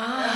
Ah!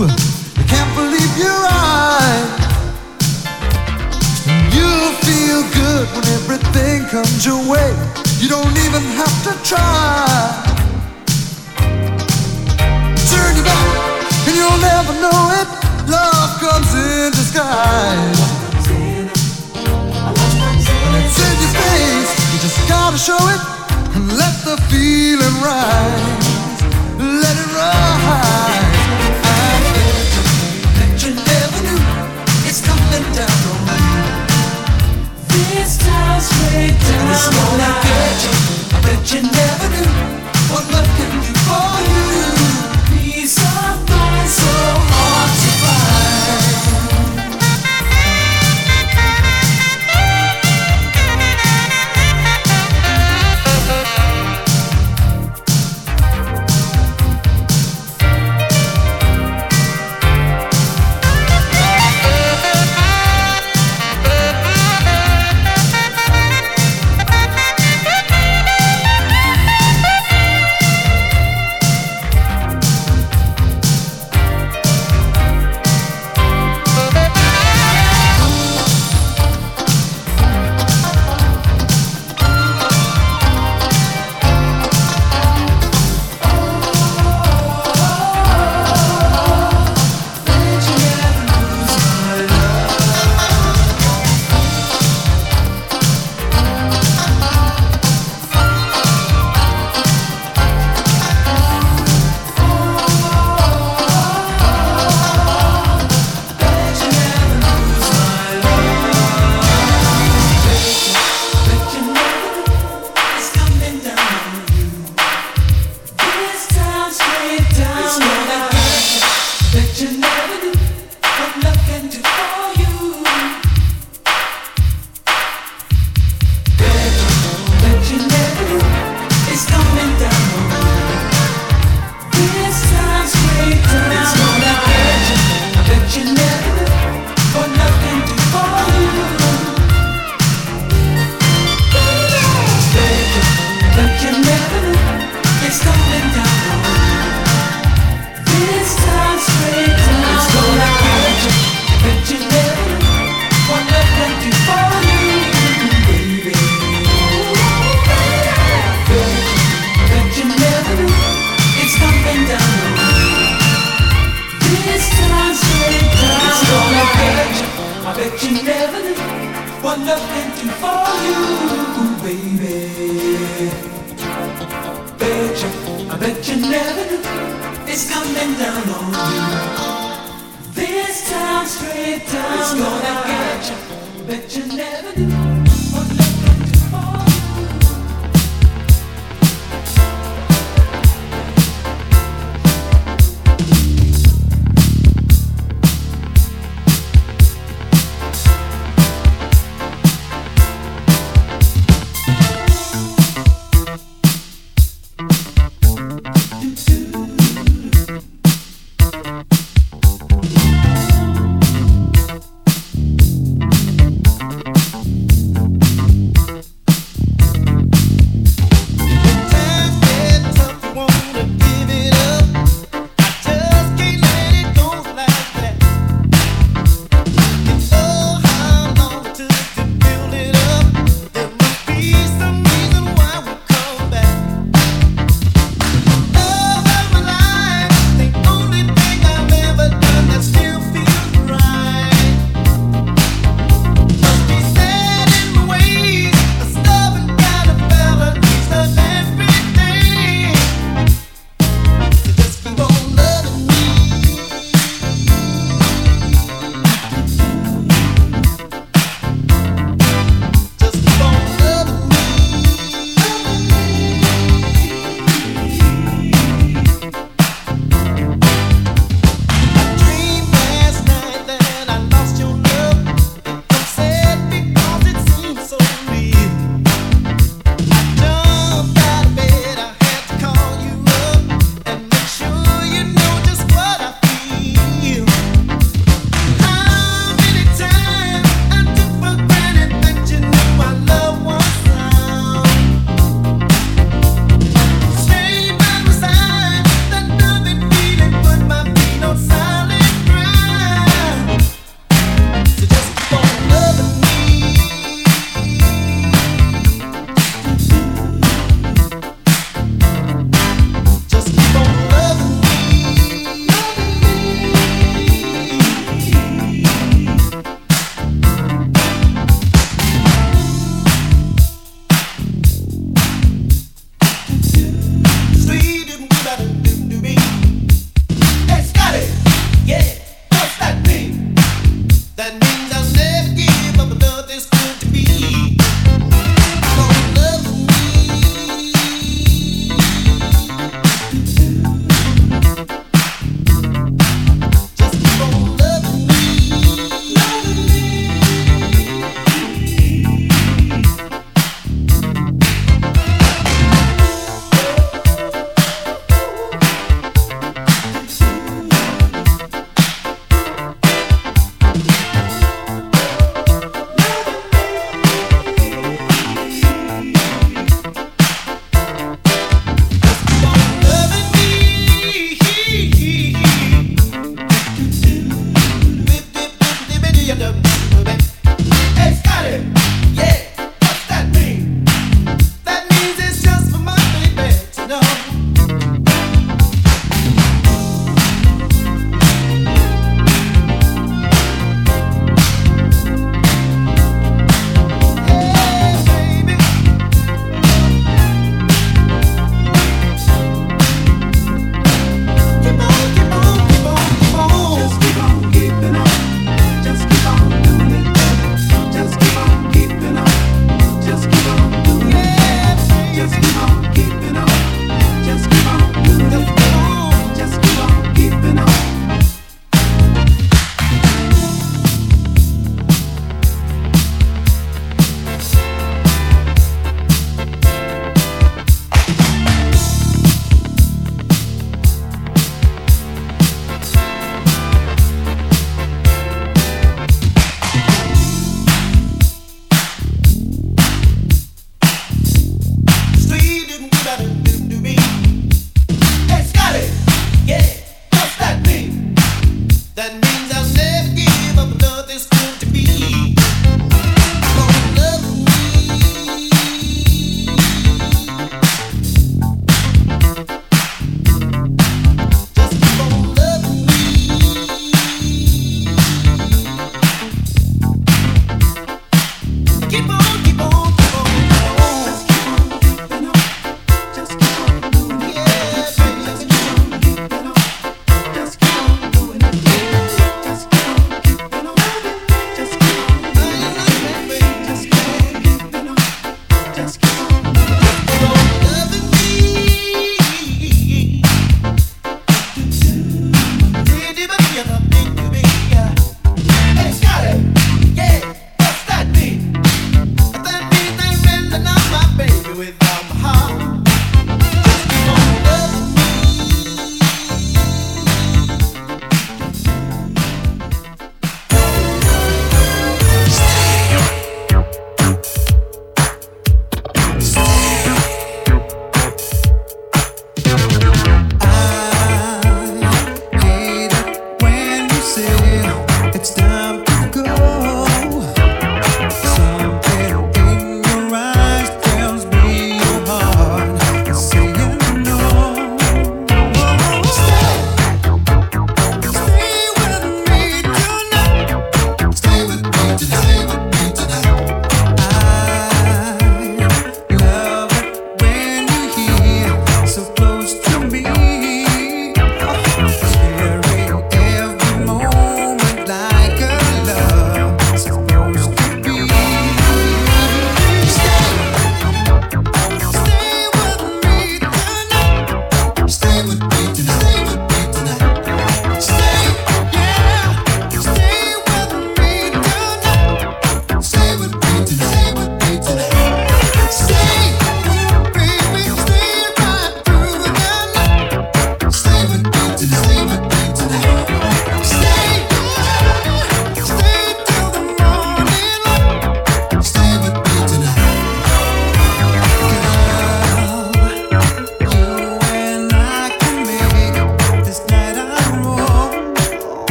I can't believe your eyes. And you'll feel good when everything comes your way. You don't even have to try. Turn your back, and you'll never know it. Love comes in disguise. It's in your face. You just gotta show it and let the feeling rise. Let it rise. Down. It's gonna. I bet you never knew what love can do for you.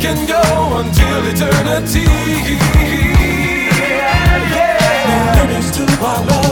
can go until eternity. Yeah, yeah. No limits to our love.